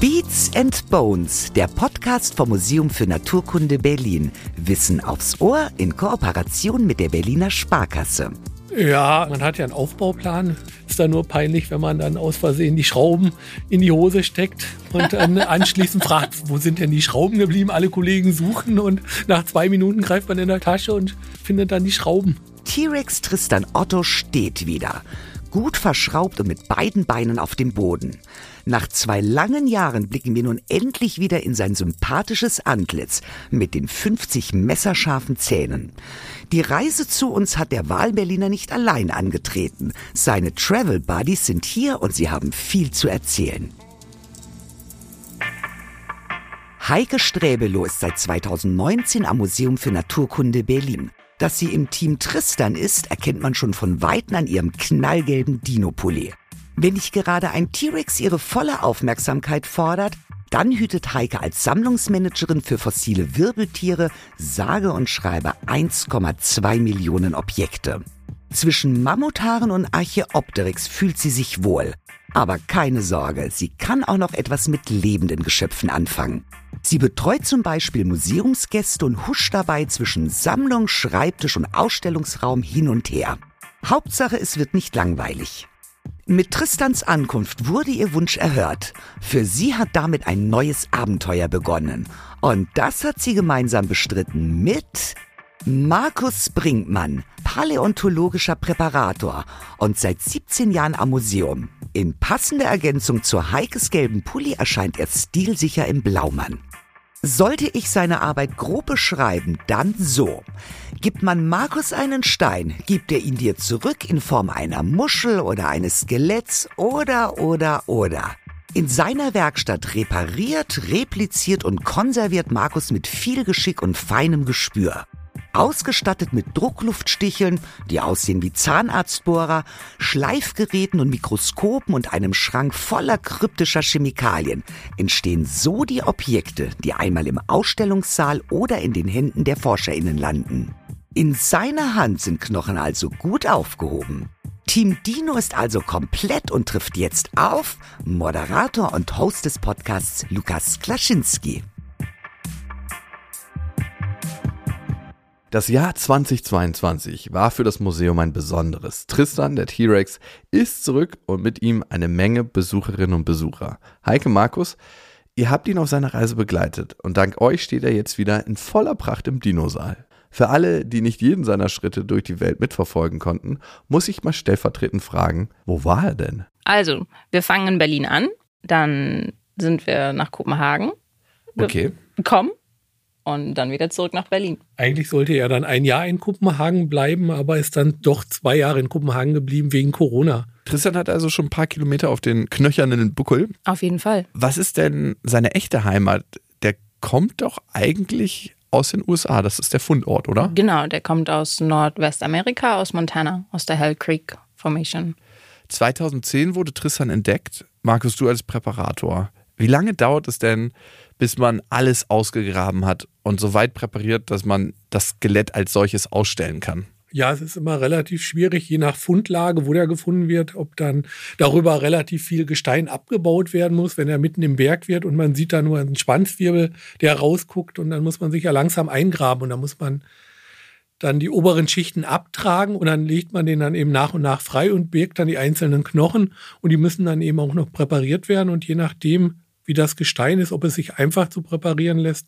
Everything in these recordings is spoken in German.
Beats and Bones, der Podcast vom Museum für Naturkunde Berlin. Wissen aufs Ohr in Kooperation mit der Berliner Sparkasse. Ja, man hat ja einen Aufbauplan. Ist da nur peinlich, wenn man dann aus Versehen die Schrauben in die Hose steckt und dann anschließend fragt, wo sind denn die Schrauben geblieben? Alle Kollegen suchen und nach zwei Minuten greift man in der Tasche und findet dann die Schrauben. T-Rex Tristan Otto steht wieder gut verschraubt und mit beiden Beinen auf dem Boden. Nach zwei langen Jahren blicken wir nun endlich wieder in sein sympathisches Antlitz mit den 50 messerscharfen Zähnen. Die Reise zu uns hat der Wahlberliner nicht allein angetreten. Seine Travel Buddies sind hier und sie haben viel zu erzählen. Heike Sträbelow ist seit 2019 am Museum für Naturkunde Berlin. Dass sie im Team Tristan ist, erkennt man schon von Weitem an ihrem knallgelben Dino-Pulli. Wenn nicht gerade ein T-Rex ihre volle Aufmerksamkeit fordert, dann hütet Heike als Sammlungsmanagerin für fossile Wirbeltiere sage und schreibe 1,2 Millionen Objekte. Zwischen Mammuthaaren und Archeopteryx fühlt sie sich wohl. Aber keine Sorge, sie kann auch noch etwas mit lebenden Geschöpfen anfangen. Sie betreut zum Beispiel Museumsgäste und huscht dabei zwischen Sammlung, Schreibtisch und Ausstellungsraum hin und her. Hauptsache, es wird nicht langweilig. Mit Tristans Ankunft wurde ihr Wunsch erhört. Für sie hat damit ein neues Abenteuer begonnen. Und das hat sie gemeinsam bestritten mit Markus Brinkmann, paläontologischer Präparator und seit 17 Jahren am Museum. In passender Ergänzung zur Heikes gelben Pulli erscheint er stilsicher im Blaumann. Sollte ich seine Arbeit grob beschreiben, dann so. Gibt man Markus einen Stein, gibt er ihn dir zurück in Form einer Muschel oder eines Skeletts oder, oder, oder. In seiner Werkstatt repariert, repliziert und konserviert Markus mit viel Geschick und feinem Gespür. Ausgestattet mit Druckluftsticheln, die aussehen wie Zahnarztbohrer, Schleifgeräten und Mikroskopen und einem Schrank voller kryptischer Chemikalien entstehen so die Objekte, die einmal im Ausstellungssaal oder in den Händen der ForscherInnen landen. In seiner Hand sind Knochen also gut aufgehoben. Team Dino ist also komplett und trifft jetzt auf Moderator und Host des Podcasts Lukas Klaschinski. Das Jahr 2022 war für das Museum ein besonderes. Tristan, der T-Rex, ist zurück und mit ihm eine Menge Besucherinnen und Besucher. Heike Markus, ihr habt ihn auf seiner Reise begleitet und dank euch steht er jetzt wieder in voller Pracht im Dinosaal. Für alle, die nicht jeden seiner Schritte durch die Welt mitverfolgen konnten, muss ich mal stellvertretend fragen, wo war er denn? Also, wir fangen in Berlin an, dann sind wir nach Kopenhagen. Okay. Kommen und dann wieder zurück nach Berlin. Eigentlich sollte er dann ein Jahr in Kopenhagen bleiben, aber ist dann doch zwei Jahre in Kopenhagen geblieben wegen Corona. Tristan hat also schon ein paar Kilometer auf den knöchernen Buckel. Auf jeden Fall. Was ist denn seine echte Heimat? Der kommt doch eigentlich aus den USA. Das ist der Fundort, oder? Genau, der kommt aus Nordwestamerika, aus Montana, aus der Hell Creek Formation. 2010 wurde Tristan entdeckt. Markus, du als Präparator. Wie lange dauert es denn, bis man alles ausgegraben hat und so weit präpariert, dass man das Skelett als solches ausstellen kann. Ja, es ist immer relativ schwierig, je nach Fundlage, wo der gefunden wird, ob dann darüber relativ viel Gestein abgebaut werden muss, wenn er mitten im Berg wird und man sieht da nur einen Schwanzwirbel, der rausguckt und dann muss man sich ja langsam eingraben und dann muss man dann die oberen Schichten abtragen und dann legt man den dann eben nach und nach frei und birgt dann die einzelnen Knochen und die müssen dann eben auch noch präpariert werden und je nachdem, wie das Gestein ist, ob es sich einfach zu präparieren lässt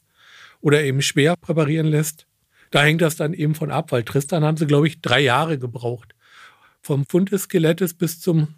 oder eben schwer präparieren lässt. Da hängt das dann eben von ab, weil Tristan haben sie, glaube ich, drei Jahre gebraucht. Vom Fund des Skelettes bis zum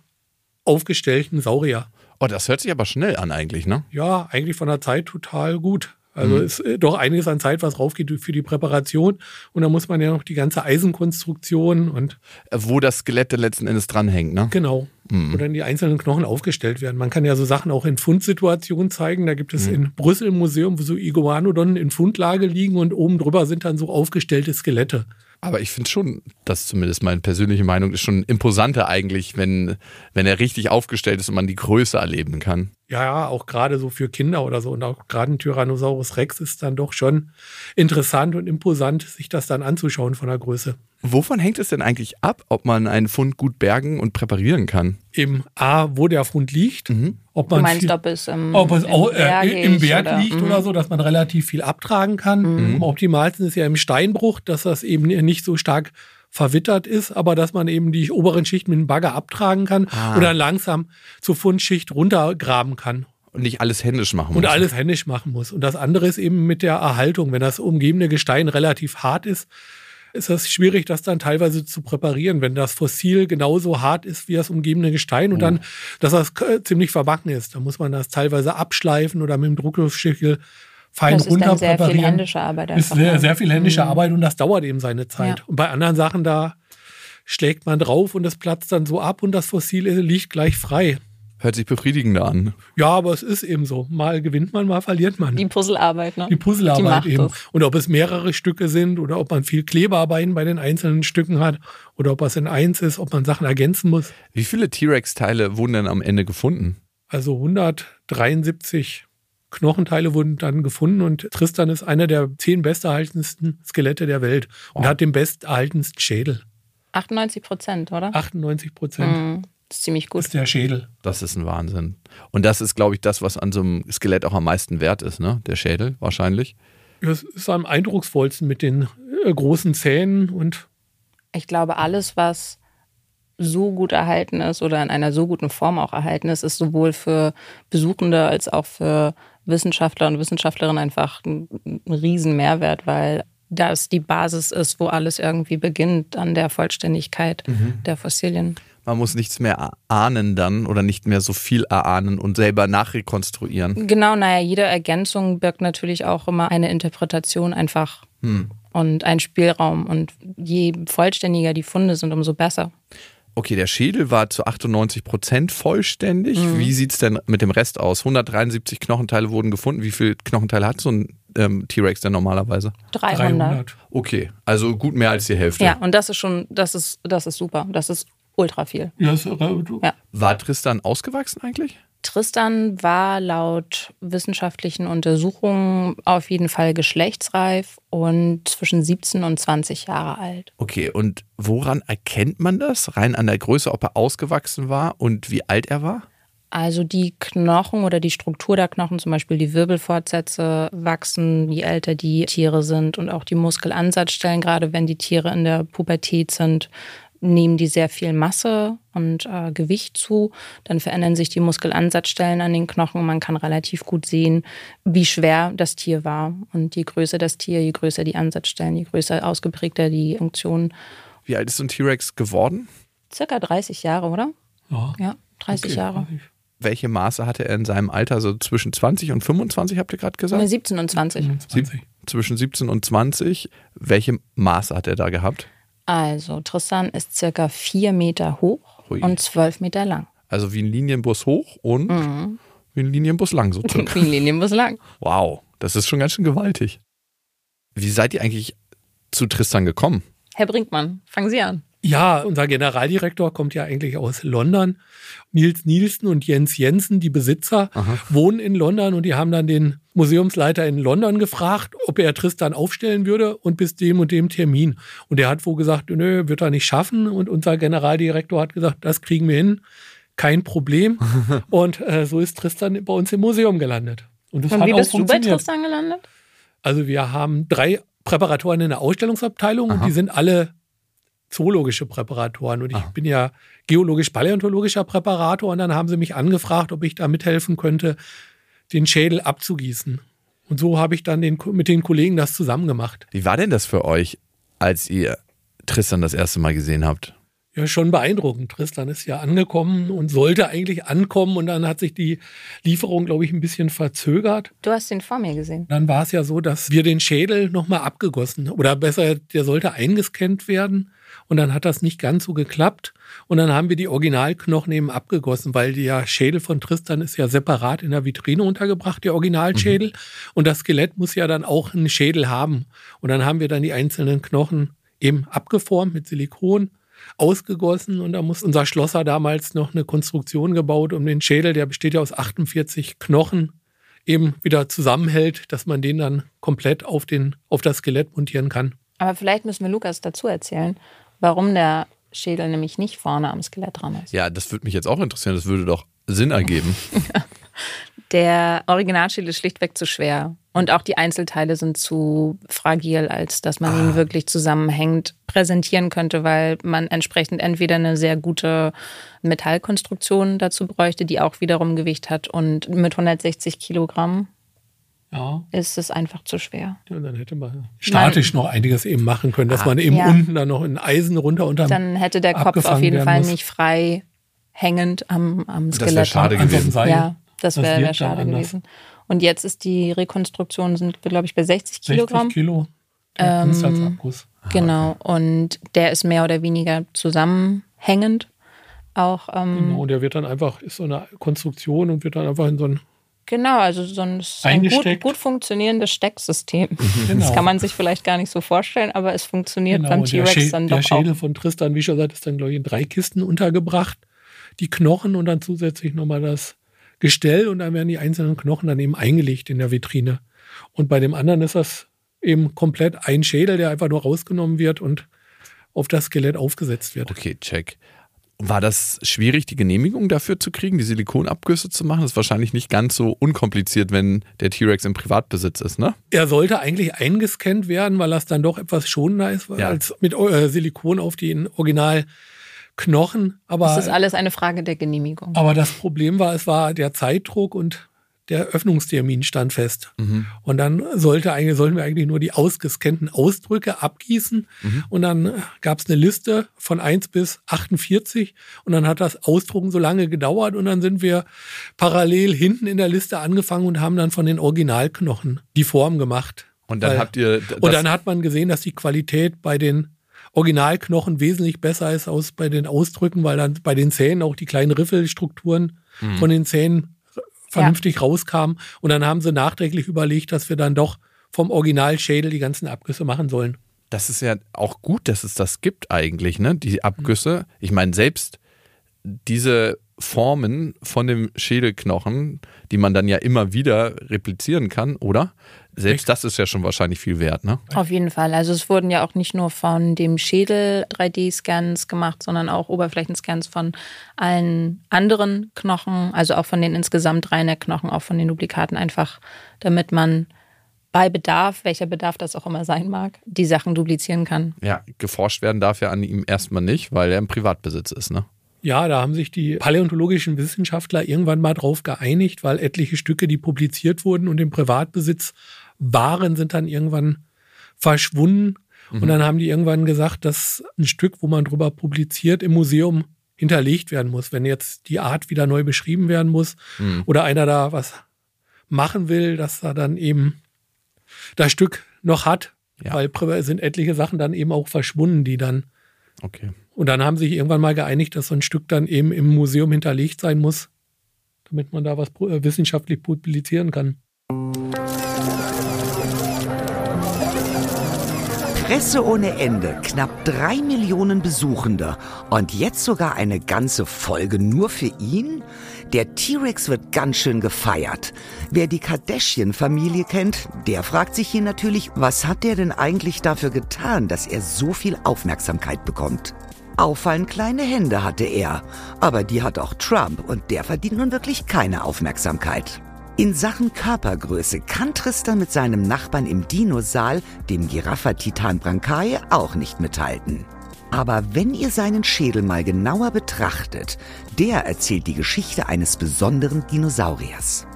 aufgestellten Saurier. Oh, das hört sich aber schnell an eigentlich, ne? Ja, eigentlich von der Zeit total gut. Also mhm. ist äh, doch einiges an Zeit, was raufgeht für die Präparation. Und da muss man ja noch die ganze Eisenkonstruktion und. Wo das Skelett letzten Endes dranhängt, ne? Genau. Mhm. Wo dann die einzelnen Knochen aufgestellt werden. Man kann ja so Sachen auch in Fundsituationen zeigen. Da gibt es mhm. in Brüssel im Museum, wo so Iguanodon in Fundlage liegen und oben drüber sind dann so aufgestellte Skelette. Aber ich finde schon, das zumindest meine persönliche Meinung ist schon imposanter eigentlich, wenn, wenn er richtig aufgestellt ist und man die Größe erleben kann. Ja, auch gerade so für Kinder oder so. Und auch gerade ein Tyrannosaurus Rex ist dann doch schon interessant und imposant, sich das dann anzuschauen von der Größe. Wovon hängt es denn eigentlich ab, ob man einen Fund gut bergen und präparieren kann? Im A, wo der Fund liegt. Mhm. Ob Du man meinst, viel, ob es im, ob es im auch, äh, im Berg oder- liegt Mhm. oder so, dass man relativ viel abtragen kann. Mhm. Am optimalsten ist ja im Steinbruch, dass das eben nicht so stark verwittert ist, aber dass man eben die oberen Schichten mit dem Bagger abtragen kann Ah. oder langsam zur Fundschicht runtergraben kann Und nicht alles händisch machen und muss. alles händisch machen muss. Und das andere ist eben mit der Erhaltung. Wenn das umgebende Gestein relativ hart ist, ist es schwierig, das dann teilweise zu präparieren, wenn das Fossil genauso hart ist wie das umgebende Gestein und dann, dass das ziemlich verbacken ist. Dann muss man das teilweise abschleifen oder mit dem Druckluftschickel fein Das ist dann runter sehr viel händische Arbeit ist einfach. sehr, sehr viel händische Arbeit und das dauert eben seine Zeit. Ja. Und bei anderen Sachen, da schlägt man drauf und das platzt dann so ab und das Fossil liegt gleich frei. Hört sich befriedigender an. Ja, aber es ist eben so. Mal gewinnt man, mal verliert man. Die Puzzlearbeit, ne? Die Puzzlearbeit macht eben. es. Und ob es mehrere Stücke sind oder ob man viel Klebearbeiten bei den einzelnen Stücken hat oder ob es in eins ist, ob man Sachen ergänzen muss. Wie viele T-Rex-Teile wurden denn am Ende gefunden? Also 173 Knochenteile wurden dann gefunden und Tristan ist einer der zehn besterhaltensten Skelette der Welt und Wow. hat den besterhaltensten Schädel. 98 Prozent, oder? 98 Prozent Mhm. Das ist ziemlich gut. ist der Schädel. Das ist ein Wahnsinn. Und das ist, glaube ich, das, was an so einem Skelett auch am meisten wert ist, ne? Der Schädel wahrscheinlich. Das ist am eindrucksvollsten mit den äh, großen Zähnen und Ich glaube, alles, was so gut erhalten ist oder in einer so guten Form auch erhalten ist, ist sowohl für Besuchende als auch für Wissenschaftler und Wissenschaftlerinnen einfach ein, ein riesen Mehrwert, weil das die Basis ist, wo alles irgendwie beginnt an der Vollständigkeit der Fossilien. Man muss nichts mehr ahnen dann oder nicht mehr so viel erahnen und selber nachrekonstruieren. Genau, naja, jede Ergänzung birgt natürlich auch immer eine Interpretation einfach und einen Spielraum. Und je vollständiger die Funde sind, umso besser. Okay, der Schädel war zu 98 Prozent vollständig. Wie sieht's denn mit dem Rest aus? 173 Knochenteile wurden gefunden. Wie viele Knochenteile hat so ein ähm, T-Rex denn normalerweise? 300. 300. Okay, also gut mehr als die Hälfte. Ja, und das ist schon, das ist, das ist super. Das ist ultra viel. ja, ist, Ja. War Tristan ausgewachsen eigentlich? Tristan war laut wissenschaftlichen Untersuchungen auf jeden Fall geschlechtsreif und zwischen 17 und 20 Jahre alt. Okay, und woran erkennt man das? Rein an der Größe, ob er ausgewachsen war und wie alt er war? Also die Knochen oder die Struktur der Knochen, zum Beispiel die Wirbelfortsätze, wachsen, je älter die Tiere sind und auch die Muskelansatzstellen, gerade wenn die Tiere in der Pubertät sind, nehmen die sehr viel Masse und äh, Gewicht zu. Dann verändern sich die Muskelansatzstellen an den Knochen. Man kann relativ gut sehen, wie schwer das Tier war. Und je größer das Tier, je größer die Ansatzstellen, je größer ausgeprägter die Funktion. Wie alt ist so ein T-Rex geworden? Circa 30 Jahre, oder? ja, Ja, 30 okay. Jahre. Welche Maße hatte er in seinem Alter? So zwischen 20 und 25, habt ihr gerade gesagt? 17 und 20. 20. Zwischen 17 und 20. Welche Maße hat er da gehabt? Also, Tristan ist circa vier Meter hoch Hui. und zwölf Meter lang. Also wie ein Linienbus hoch und Mhm. wie ein Linienbus lang so circa. Wie ein Linienbus lang. Wow, das ist schon ganz schön gewaltig. Wie seid ihr eigentlich zu Tristan gekommen? Herr Brinkmann, fangen Sie an. Ja, unser Generaldirektor kommt ja eigentlich aus London. Nils Nielsen und Jens Jensen, die Besitzer, wohnen in London und die haben dann den Museumsleiter in London gefragt, ob er Tristan aufstellen würde und bis dem und dem Termin. Und er hat wohl gesagt, nö, wird er nicht schaffen. Und unser Generaldirektor hat gesagt, das kriegen wir hin, kein Problem. und äh, so ist Tristan bei uns im Museum gelandet. Und das Und hat wie auch bist du bei. Tristan gelandet? Also wir haben drei Präparatoren in der Ausstellungsabteilung und die sind alle zoologische Präparatoren. Und ich bin ja geologisch-paläontologischer Präparator und dann haben sie mich angefragt, ob ich da mithelfen könnte, den Schädel abzugießen. Und so habe ich dann den, mit den Kollegen das zusammen gemacht. Wie war denn das für euch, als ihr Tristan das erste Mal gesehen habt? Ja, schon beeindruckend. Tristan ist ja angekommen und sollte eigentlich ankommen und dann hat sich die Lieferung, glaube ich, ein bisschen verzögert. Du hast ihn vor mir gesehen. Dann war es ja so, dass wir den Schädel nochmal abgegossen oder besser, der sollte eingescannt werden und dann hat das nicht ganz so geklappt. Und dann haben wir die Originalknochen eben abgegossen, weil der Schädel von Tristan ist ja separat in der Vitrine untergebracht, der Originalschädel. Und das Skelett muss ja dann auch einen Schädel haben. Und dann haben wir dann die einzelnen Knochen eben abgeformt mit Silikon ausgegossen. Und da muss unser Schlosser damals noch eine Konstruktion gebaut, um den Schädel, der besteht ja aus 48 Knochen, eben wieder zusammenhält, dass man den dann komplett auf, den, auf das Skelett montieren kann. Aber vielleicht müssen wir Lukas dazu erzählen, warum der Schädel nämlich nicht vorne am Skelett dran ist. Ja, das würde mich jetzt auch interessieren. Das würde doch Sinn ergeben. Der Originalschädel ist schlichtweg zu schwer. Und auch die Einzelteile sind zu fragil, als dass man ihn wirklich zusammenhängend präsentieren könnte, weil man entsprechend entweder eine sehr gute Metallkonstruktion dazu bräuchte, die auch wiederum Gewicht hat. Und mit 160 Kilogramm Ja. ist es einfach zu schwer. Ja, dann hätte man statisch noch einiges eben machen können, dass man eben Ja. unten dann noch ein Eisen runter unterm Dann hätte der Kopf auf jeden Fall muss. nicht frei hängend am, am Das wäre Skelett. schade ein gewesen. Seil. Ja, das wäre wär schade gewesen. Und jetzt ist die Rekonstruktion, sind wir, glaube ich, bei 60 60 Kilogramm. Kilo. Der Ähm, Kunstsalzabguss. Genau. Und der ist mehr oder weniger zusammenhängend. Auch, ähm, Genau, und der wird dann einfach, ist so eine Konstruktion und wird dann einfach in so ein genau, also so ein, ein gut, gut funktionierendes Stecksystem. Genau. Das kann man sich vielleicht gar nicht so vorstellen, aber es funktioniert Genau, beim der, T-Rex dann der doch auch. Schädel von Tristan, wie schon gesagt, ist dann, glaube ich, in drei Kisten untergebracht. Die Knochen und dann zusätzlich nochmal das Gestell und dann werden die einzelnen Knochen dann eben eingelegt in der Vitrine. Und bei dem anderen ist das eben komplett ein Schädel, der einfach nur rausgenommen wird und auf das Skelett aufgesetzt wird. Okay, check. War das schwierig, die Genehmigung dafür zu kriegen, die Silikonabgüsse zu machen? Das ist wahrscheinlich nicht ganz so unkompliziert, wenn der T-Rex im Privatbesitz ist, ne? Er sollte eigentlich eingescannt werden, weil das dann doch etwas schonender ist Ja. als mit äh, Silikon auf den Originalknochen. Aber Das ist alles eine Frage der Genehmigung. Aber das Problem war, es war der Zeitdruck und der Öffnungstermin stand fest. Und dann sollte eigentlich, sollten wir eigentlich nur die ausgescannten Ausdrücke abgießen. Und dann gab es eine Liste von 1 bis 48. Und dann hat das Ausdrucken so lange gedauert. Und dann sind wir parallel hinten in der Liste angefangen und haben dann von den Originalknochen die Form gemacht. Und dann Weil- habt ihr. und dann hat man gesehen, dass die Qualität bei den Originalknochen wesentlich besser ist als bei den Ausdrücken, weil dann bei den Zähnen auch die kleinen Riffelstrukturen Mhm. von den Zähnen vernünftig rauskamen. Und dann haben sie nachträglich überlegt, dass wir dann doch vom Originalschädel die ganzen Abgüsse machen sollen. Das ist ja auch gut, dass es das gibt eigentlich, ne? Die Abgüsse. Ich meine, selbst diese Formen von dem Schädelknochen, die man dann ja immer wieder replizieren kann, oder? Selbst das ist ja schon wahrscheinlich viel wert, ne? Auf jeden Fall. Also es wurden ja auch nicht nur von dem Schädel 3D-Scans gemacht, sondern auch Oberflächenscans von allen anderen Knochen, also auch von den insgesamt reiner Knochen, auch von den Duplikaten einfach, damit man bei Bedarf, welcher Bedarf das auch immer sein mag, die Sachen duplizieren kann. Ja, geforscht werden darf ja an ihm erstmal nicht, weil er im Privatbesitz ist, ne? Ja, da haben sich die paläontologischen Wissenschaftler irgendwann mal drauf geeinigt, weil etliche Stücke, die publiziert wurden und im Privatbesitz waren, sind dann irgendwann verschwunden. Und dann haben die irgendwann gesagt, dass ein Stück, wo man drüber publiziert, im Museum hinterlegt werden muss. Wenn jetzt die Art wieder neu beschrieben werden muss oder einer da was machen will, dass er dann eben das Stück noch hat, Ja. weil sind etliche Sachen dann eben auch verschwunden, die dann Okay. Und dann haben sich irgendwann mal geeinigt, dass so ein Stück dann eben im Museum hinterlegt sein muss, damit man da was äh, wissenschaftlich publizieren kann. Presse ohne Ende, knapp drei Millionen Besuchende und jetzt sogar eine ganze Folge nur für ihn? Der T-Rex wird ganz schön gefeiert. Wer die Kardashian-Familie kennt, der fragt sich hier natürlich, was hat der denn eigentlich dafür getan, dass er so viel Aufmerksamkeit bekommt? Auffallend kleine Hände hatte er, aber die hat auch Trump und der verdient nun wirklich keine Aufmerksamkeit. In Sachen Körpergröße kann Tristan mit seinem Nachbarn im Dinosaal, dem Giraffa-Titan Brancae, auch nicht mithalten. Aber wenn ihr seinen Schädel mal genauer betrachtet, der erzählt die Geschichte eines besonderen Dinosauriers.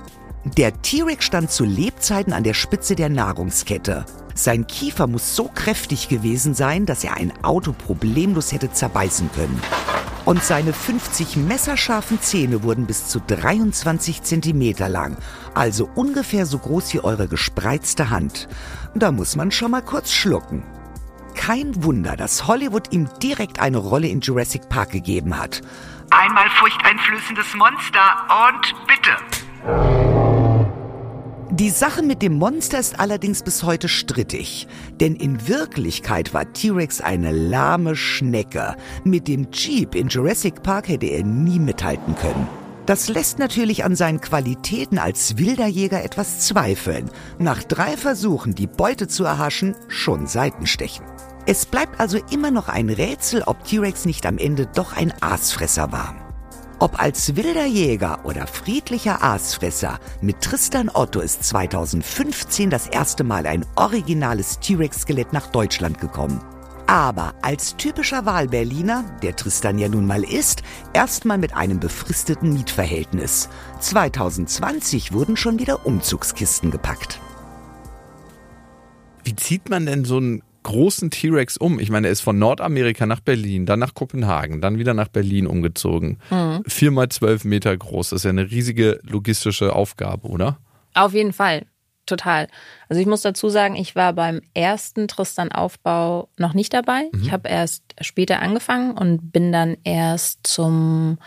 Der T-Rex stand zu Lebzeiten an der Spitze der Nahrungskette. Sein Kiefer muss so kräftig gewesen sein, dass er ein Auto problemlos hätte zerbeißen können. Und seine 50 messerscharfen Zähne wurden bis zu 23 Zentimeter lang, also ungefähr so groß wie eure gespreizte Hand. Da muss man schon mal kurz schlucken. Kein Wunder, dass Hollywood ihm direkt eine Rolle in Jurassic Park gegeben hat. Einmal furchteinflößendes Monster und bitte. Die Sache mit dem Monster ist allerdings bis heute strittig. Denn in Wirklichkeit war T-Rex eine lahme Schnecke. Mit dem Jeep in Jurassic Park hätte er nie mithalten können. Das lässt natürlich an seinen Qualitäten als wilder Jäger etwas zweifeln. Nach drei Versuchen, die Beute zu erhaschen, schon Seitenstechen. Es bleibt also immer noch ein Rätsel, ob T-Rex nicht am Ende doch ein Aasfresser war. Ob als wilder Jäger oder friedlicher Aasfresser, mit Tristan Otto ist 2015 das erste Mal ein originales T-Rex-Skelett nach Deutschland gekommen. Aber als typischer Wahlberliner, der Tristan ja nun mal ist, erstmal mit einem befristeten Mietverhältnis. 2020 wurden schon wieder Umzugskisten gepackt. Wie zieht man denn so einen großen T-Rex um? Ich meine, er ist von Nordamerika nach Berlin, dann nach Kopenhagen, dann wieder nach Berlin umgezogen. Mhm. Vier mal zwölf Meter groß. Das ist ja eine riesige logistische Aufgabe, oder? Auf jeden Fall. Total. Also ich muss dazu sagen, ich war beim ersten Tristan-Aufbau noch nicht dabei. Mhm. Ich habe erst später angefangen und bin dann erst zum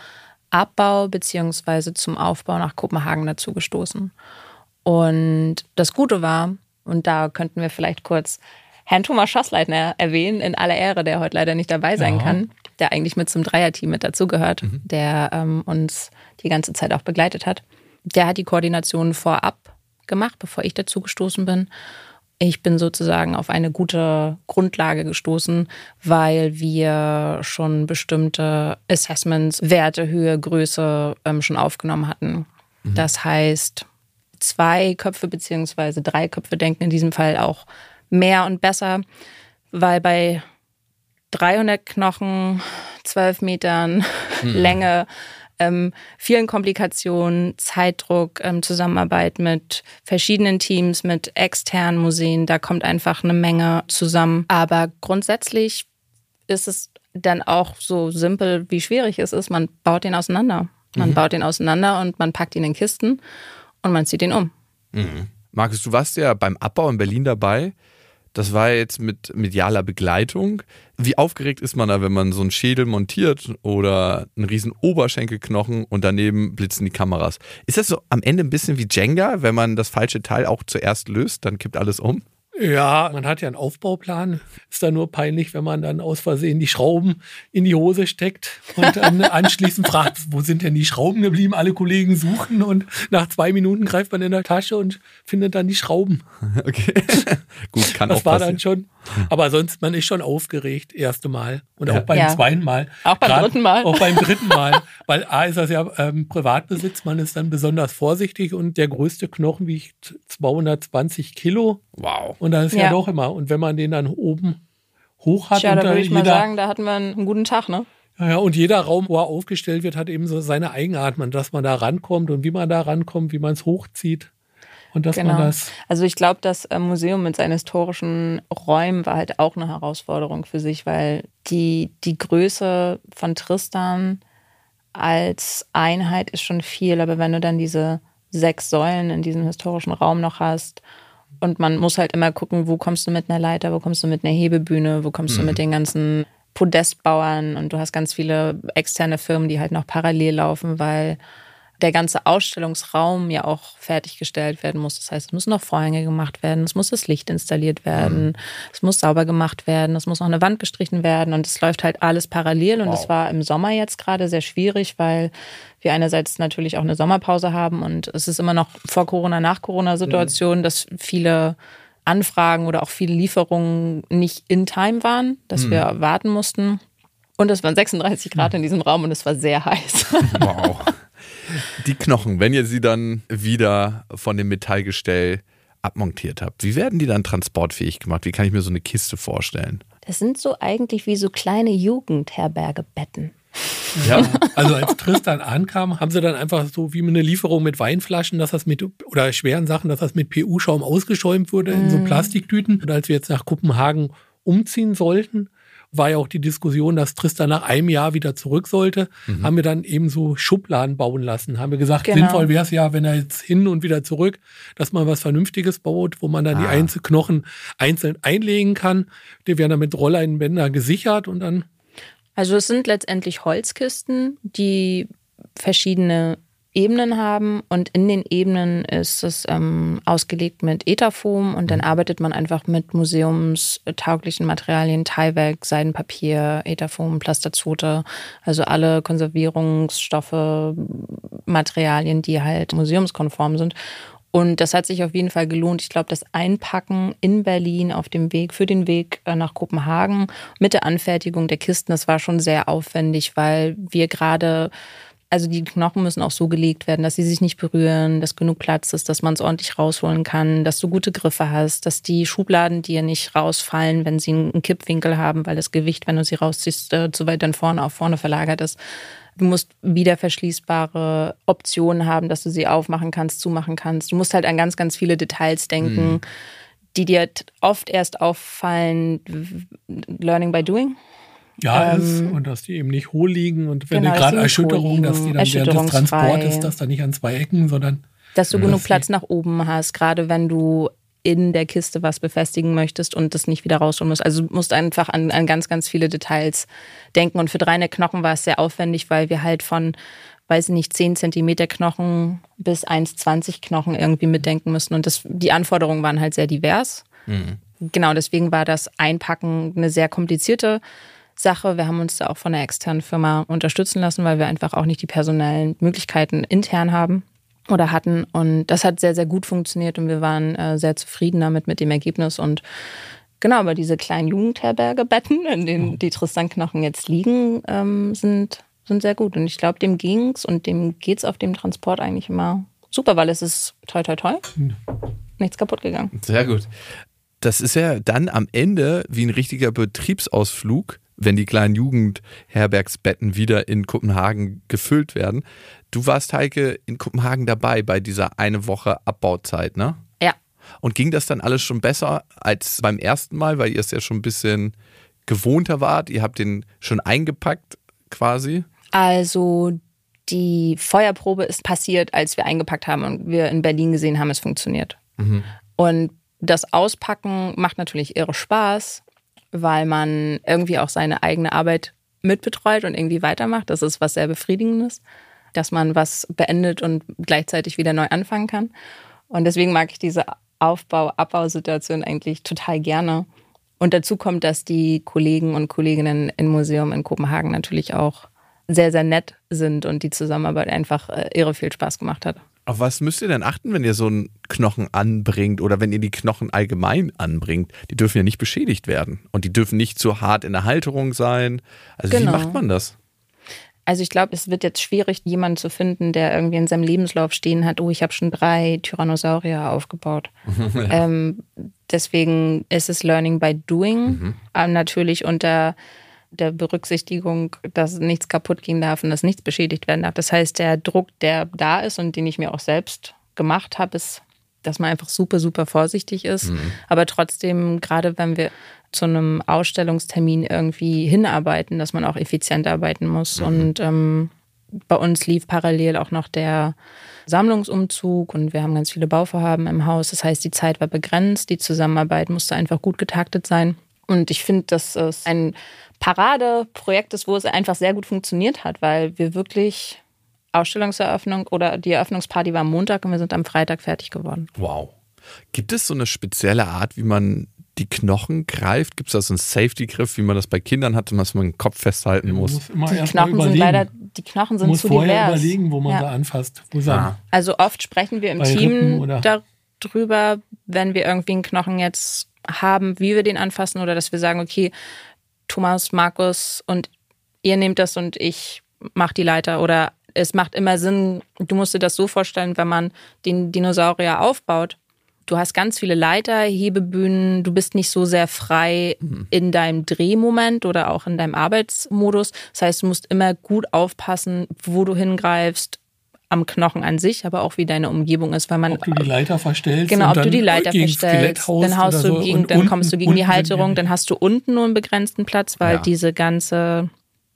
Abbau beziehungsweise zum Aufbau nach Kopenhagen dazu gestoßen. Und das Gute war, und da könnten wir vielleicht kurz Herrn Thomas Schossleitner erwähnen, in aller Ehre, der heute leider nicht dabei sein ja. kann, der eigentlich mit zum Dreierteam mit dazugehört, mhm. der ähm, uns die ganze Zeit auch begleitet hat. Der hat die Koordination vorab gemacht, bevor ich dazu gestoßen bin. Ich bin sozusagen auf eine gute Grundlage gestoßen, weil wir schon bestimmte Assessments, Werte, Höhe, Größe ähm, schon aufgenommen hatten. Mhm. Das heißt, zwei Köpfe beziehungsweise drei Köpfe denken in diesem Fall auch mehr und besser, weil bei 300 Knochen, 12 Metern mhm. Länge, ähm, vielen Komplikationen, Zeitdruck, ähm, Zusammenarbeit mit verschiedenen Teams, mit externen Museen, da kommt einfach eine Menge zusammen. Aber grundsätzlich ist es dann auch so simpel, wie schwierig es ist. Man baut den auseinander. Man mhm. baut den auseinander und man packt ihn in Kisten und man zieht ihn um. Mhm. Markus, du warst ja beim Abbau in Berlin dabei. Das war jetzt mit medialer Begleitung. Wie aufgeregt ist man da, wenn man so einen Schädel montiert oder einen riesen Oberschenkelknochen und daneben blitzen die Kameras? Ist das so am Ende ein bisschen wie Jenga, wenn man das falsche Teil auch zuerst löst, dann kippt alles um? Ja, man hat ja einen Aufbauplan. Ist da nur peinlich, wenn man dann aus Versehen die Schrauben in die Hose steckt und dann anschließend fragt, wo sind denn die Schrauben geblieben? Alle Kollegen suchen und nach zwei Minuten greift man in der Tasche und findet dann die Schrauben. Okay. Gut, kann das auch passieren. war dann schon. Aber sonst, man ist schon aufgeregt, erste Mal. Und ja. auch beim ja. zweiten Mal. Auch beim Grad, dritten Mal. Auch beim dritten Mal. Weil A ist das ja ähm, Privatbesitz, man ist dann besonders vorsichtig und der größte Knochen wiegt 220 Kilo. Wow. Und das ist ja. ja doch immer. Und wenn man den dann oben hoch hat. Ja, da würde ich jeder, mal sagen, da hatten wir einen guten Tag, ne? Ja, und jeder Raum, wo er aufgestellt wird, hat eben so seine Eigenart, dass man da rankommt und wie man da rankommt, wie man es hochzieht. Und dass genau. man das. Also ich glaube, das äh, Museum mit seinen historischen Räumen war halt auch eine Herausforderung für sich, weil die, die Größe von Tristan als Einheit ist schon viel, aber wenn du dann diese sechs Säulen in diesem historischen Raum noch hast und man muss halt immer gucken, wo kommst du mit einer Leiter, wo kommst du mit einer Hebebühne, wo kommst mhm. du mit den ganzen Podestbauern und du hast ganz viele externe Firmen, die halt noch parallel laufen, weil der ganze Ausstellungsraum ja auch fertiggestellt werden muss. Das heißt, es müssen noch Vorhänge gemacht werden, es muss das Licht installiert werden, mhm. es muss sauber gemacht werden, es muss noch eine Wand gestrichen werden und es läuft halt alles parallel. Und es war im Sommer jetzt gerade sehr schwierig, weil wir einerseits natürlich auch eine Sommerpause haben und es ist immer noch vor Corona, nach Corona-Situation, mhm. dass viele Anfragen oder auch viele Lieferungen nicht in Time waren, dass mhm. wir warten mussten. Und es waren 36 Grad mhm. in diesem Raum und es war sehr heiß. Wow. Die Knochen, wenn ihr sie dann wieder von dem Metallgestell abmontiert habt, wie werden die dann transportfähig gemacht? Wie kann ich mir so eine Kiste vorstellen? Das sind so eigentlich wie so kleine Jugendherbergebetten. Ja, also als Tristan ankam, haben sie dann einfach so wie eine Lieferung mit Weinflaschen, dass das mit, oder schweren Sachen, dass das mit PU-Schaum ausgeschäumt wurde in so mhm. Plastiktüten. Und als wir jetzt nach Kopenhagen umziehen sollten, war ja auch die Diskussion, dass Tristan nach einem Jahr wieder zurück sollte, mhm. haben wir dann eben so Schubladen bauen lassen. Haben wir gesagt, genau. sinnvoll wäre es ja, wenn er jetzt hin und wieder zurück, dass man was Vernünftiges baut, wo man dann ah. die einzelnen Knochen einzeln einlegen kann. Die werden dann mit Rolleinbänder gesichert und dann also es sind letztendlich Holzkisten, die verschiedene Ebenen haben und in den Ebenen ist es ähm, ausgelegt mit Etherfoam und dann mhm. arbeitet man einfach mit museumstauglichen Materialien, Teiwerk, Seidenpapier, Etherfoam, Plasterzote, also alle Konservierungsstoffe, Materialien, die halt museumskonform sind. Und das hat sich auf jeden Fall gelohnt. Ich glaube, das Einpacken in Berlin auf dem Weg für den Weg äh, nach Kopenhagen mit der Anfertigung der Kisten, das war schon sehr aufwendig, weil wir gerade also die Knochen müssen auch so gelegt werden, dass sie sich nicht berühren, dass genug Platz ist, dass man es ordentlich rausholen kann, dass du gute Griffe hast, dass die Schubladen dir nicht rausfallen, wenn sie einen Kippwinkel haben, weil das Gewicht, wenn du sie rausziehst, äh, zu weit dann vorne auf vorne verlagert ist. Du musst wieder verschließbare Optionen haben, dass du sie aufmachen kannst, zumachen kannst. Du musst halt an ganz, ganz viele Details denken, mhm. die dir oft erst auffallen, Learning by Doing. Ja, ähm, ist, und dass die eben nicht hohl liegen und wenn genau, gerade Erschütterung, dass die dann während des Transportes, dass da nicht an zwei Ecken, sondern. Dass du genug Platz nach oben hast, gerade wenn du in der Kiste was befestigen möchtest und das nicht wieder rausholen musst. Also du musst einfach an, an ganz, ganz viele Details denken. Und für Dreine Knochen war es sehr aufwendig, weil wir halt von, weiß ich nicht, 10 Zentimeter Knochen bis 1,20 Knochen irgendwie mitdenken müssen. Und das, die Anforderungen waren halt sehr divers. Mhm. Genau, deswegen war das Einpacken eine sehr komplizierte Sache. Wir haben uns da auch von einer externen Firma unterstützen lassen, weil wir einfach auch nicht die personellen Möglichkeiten intern haben oder hatten. Und das hat sehr, sehr gut funktioniert und wir waren äh, sehr zufrieden damit mit dem Ergebnis. Und genau, aber diese kleinen Jugendherbergebetten, in denen die Tristan-Knochen jetzt liegen, ähm, sind, sind sehr gut. Und ich glaube, dem ging's und dem geht's auf dem Transport eigentlich immer super, weil es ist toll, toll, toll. Nichts kaputt gegangen. Sehr gut. Das ist ja dann am Ende wie ein richtiger Betriebsausflug wenn die kleinen Jugendherbergsbetten wieder in Kopenhagen gefüllt werden. Du warst, Heike, in Kopenhagen dabei bei dieser eine Woche Abbauzeit, ne? Ja. Und ging das dann alles schon besser als beim ersten Mal, weil ihr es ja schon ein bisschen gewohnter wart? Ihr habt den schon eingepackt quasi? Also die Feuerprobe ist passiert, als wir eingepackt haben und wir in Berlin gesehen haben, es funktioniert. Mhm. Und das Auspacken macht natürlich irre Spaß weil man irgendwie auch seine eigene Arbeit mitbetreut und irgendwie weitermacht. Das ist was sehr Befriedigendes, dass man was beendet und gleichzeitig wieder neu anfangen kann. Und deswegen mag ich diese Aufbau-Abbau-Situation eigentlich total gerne. Und dazu kommt, dass die Kollegen und Kolleginnen im Museum in Kopenhagen natürlich auch sehr, sehr nett sind und die Zusammenarbeit einfach äh, irre viel Spaß gemacht hat. Auf was müsst ihr denn achten, wenn ihr so einen Knochen anbringt oder wenn ihr die Knochen allgemein anbringt? Die dürfen ja nicht beschädigt werden und die dürfen nicht zu hart in der Halterung sein. Also genau. wie macht man das? Also ich glaube, es wird jetzt schwierig, jemanden zu finden, der irgendwie in seinem Lebenslauf stehen hat, oh, ich habe schon drei Tyrannosaurier aufgebaut. ja. ähm, deswegen ist es Learning by Doing. Mhm. Ähm, natürlich unter der Berücksichtigung, dass nichts kaputt gehen darf und dass nichts beschädigt werden darf. Das heißt, der Druck, der da ist und den ich mir auch selbst gemacht habe, ist, dass man einfach super, super vorsichtig ist. Mhm. Aber trotzdem, gerade wenn wir zu einem Ausstellungstermin irgendwie hinarbeiten, dass man auch effizient arbeiten muss. Mhm. Und ähm, bei uns lief parallel auch noch der Sammlungsumzug und wir haben ganz viele Bauvorhaben im Haus. Das heißt, die Zeit war begrenzt, die Zusammenarbeit musste einfach gut getaktet sein. Und ich finde, das ist ein Paradeprojekt ist, wo es einfach sehr gut funktioniert hat, weil wir wirklich Ausstellungseröffnung oder die Eröffnungsparty war am Montag und wir sind am Freitag fertig geworden. Wow. Gibt es so eine spezielle Art, wie man die Knochen greift? Gibt es da so einen Safety-Griff, wie man das bei Kindern hat, dass man den Kopf festhalten muss? muss die Knochen sind leider, die Knochen sind muss zu vorher divers. überlegen, wo man ja. da anfasst. Ja. Also oft sprechen wir im Team darüber, wenn wir irgendwie einen Knochen jetzt haben, wie wir den anfassen oder dass wir sagen, okay, Thomas, Markus und ihr nehmt das und ich mache die Leiter oder es macht immer Sinn, du musst dir das so vorstellen, wenn man den Dinosaurier aufbaut. Du hast ganz viele Leiter, Hebebühnen, du bist nicht so sehr frei mhm. in deinem Drehmoment oder auch in deinem Arbeitsmodus. Das heißt, du musst immer gut aufpassen, wo du hingreifst, am Knochen an sich, aber auch wie deine Umgebung ist, weil man ob du die Leiter verstellst, genau, ob du die Leiter verstellst, dann haust du so gegen, dann kommst du gegen die Halterung, dann hast du unten nur einen begrenzten Platz, weil ja. diese ganze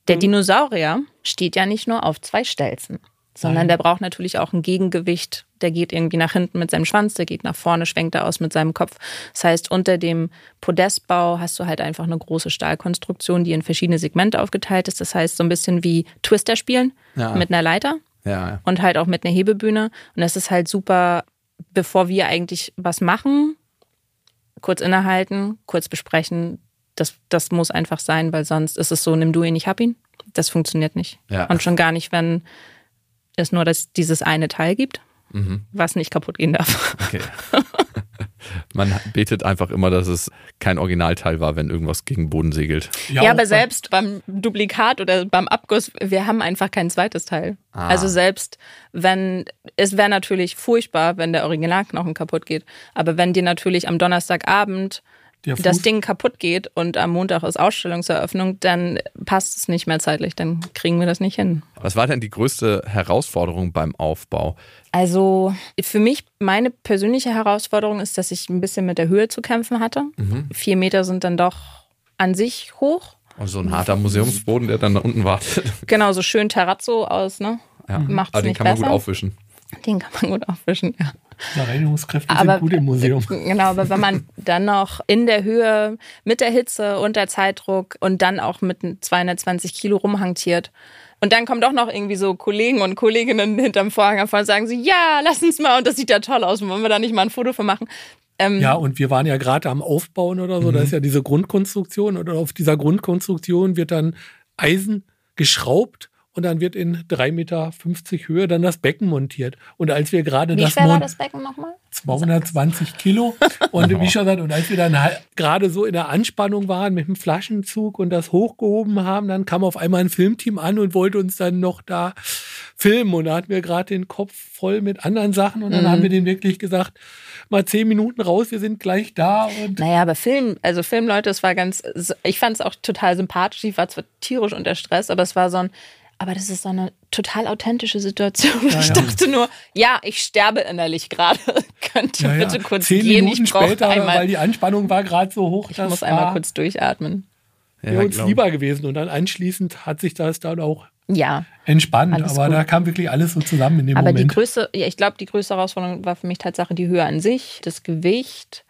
der Dinosaurier steht ja nicht nur auf zwei Stelzen, sondern Nein. der braucht natürlich auch ein Gegengewicht. Der geht irgendwie nach hinten mit seinem Schwanz, der geht nach vorne, schwenkt er aus mit seinem Kopf. Das heißt, unter dem Podestbau hast du halt einfach eine große Stahlkonstruktion, die in verschiedene Segmente aufgeteilt ist. Das heißt, so ein bisschen wie Twister spielen ja. mit einer Leiter. Ja. Und halt auch mit einer Hebebühne. Und das ist halt super, bevor wir eigentlich was machen, kurz innehalten, kurz besprechen. Das, das muss einfach sein, weil sonst ist es so, nimm du ihn, ich hab ihn. Das funktioniert nicht. Ja. Und schon gar nicht, wenn es nur dass dieses eine Teil gibt, mhm. was nicht kaputt gehen darf. Okay. Man betet einfach immer, dass es kein Originalteil war, wenn irgendwas gegen Boden segelt. Ja, ja aber selbst beim Duplikat oder beim Abguss, wir haben einfach kein zweites Teil. Ah. Also selbst wenn, es wäre natürlich furchtbar, wenn der Originalknochen kaputt geht. Aber wenn dir natürlich am Donnerstagabend das Ding kaputt geht und am Montag ist Ausstellungseröffnung, dann passt es nicht mehr zeitlich, dann kriegen wir das nicht hin. Was war denn die größte Herausforderung beim Aufbau? Also für mich, meine persönliche Herausforderung ist, dass ich ein bisschen mit der Höhe zu kämpfen hatte. Mhm. Vier Meter sind dann doch an sich hoch. Und so ein harter Museumsboden, der dann da unten wartet. Genau, so schön Terrazzo aus, ne? Ja. Macht's Aber den kann man besser. gut aufwischen. Den kann man gut aufwischen, ja. Ja, Reinigungskräfte aber, sind gut im Museum. Genau, aber wenn man dann noch in der Höhe mit der Hitze und der Zeitdruck und dann auch mit 220 Kilo rumhantiert und dann kommen doch noch irgendwie so Kollegen und Kolleginnen hinterm Vorhang hervor und sagen sie, ja, lass uns mal und das sieht ja toll aus, wollen wir da nicht mal ein Foto von machen? Ähm, ja, und wir waren ja gerade am Aufbauen oder so, mhm. da ist ja diese Grundkonstruktion und auf dieser Grundkonstruktion wird dann Eisen geschraubt und dann wird in 3,50 Meter Höhe dann das Becken montiert. Und als wir gerade das. Wie schwer war das Becken nochmal? 220 Kilo. Und wie schon gesagt, und als wir dann halt gerade so in der Anspannung waren mit dem Flaschenzug und das hochgehoben haben, dann kam auf einmal ein Filmteam an und wollte uns dann noch da filmen. Und da hatten wir gerade den Kopf voll mit anderen Sachen. Und dann mhm. haben wir denen wirklich gesagt, mal zehn Minuten raus, wir sind gleich da. Und naja, aber Film, also Filmleute, es war ganz, ich fand es auch total sympathisch. Ich war zwar tierisch unter Stress, aber es war so ein, aber das ist so eine total authentische Situation. Ja, ich dachte nur, ja, ich sterbe innerlich gerade. Könnt ihr bitte kurz Zehn gehen? Minuten ich später, einmal, weil die Anspannung war gerade so hoch. Ich muss einmal kurz durchatmen. Wäre uns lieber gewesen. Und dann anschließend hat sich das dann auch ja, entspannt. Aber gut. da kam wirklich alles so zusammen in dem aber Moment. Aber die größte, ja, ich glaube, die größte Herausforderung war für mich Tatsache die Höhe an sich, das Gewicht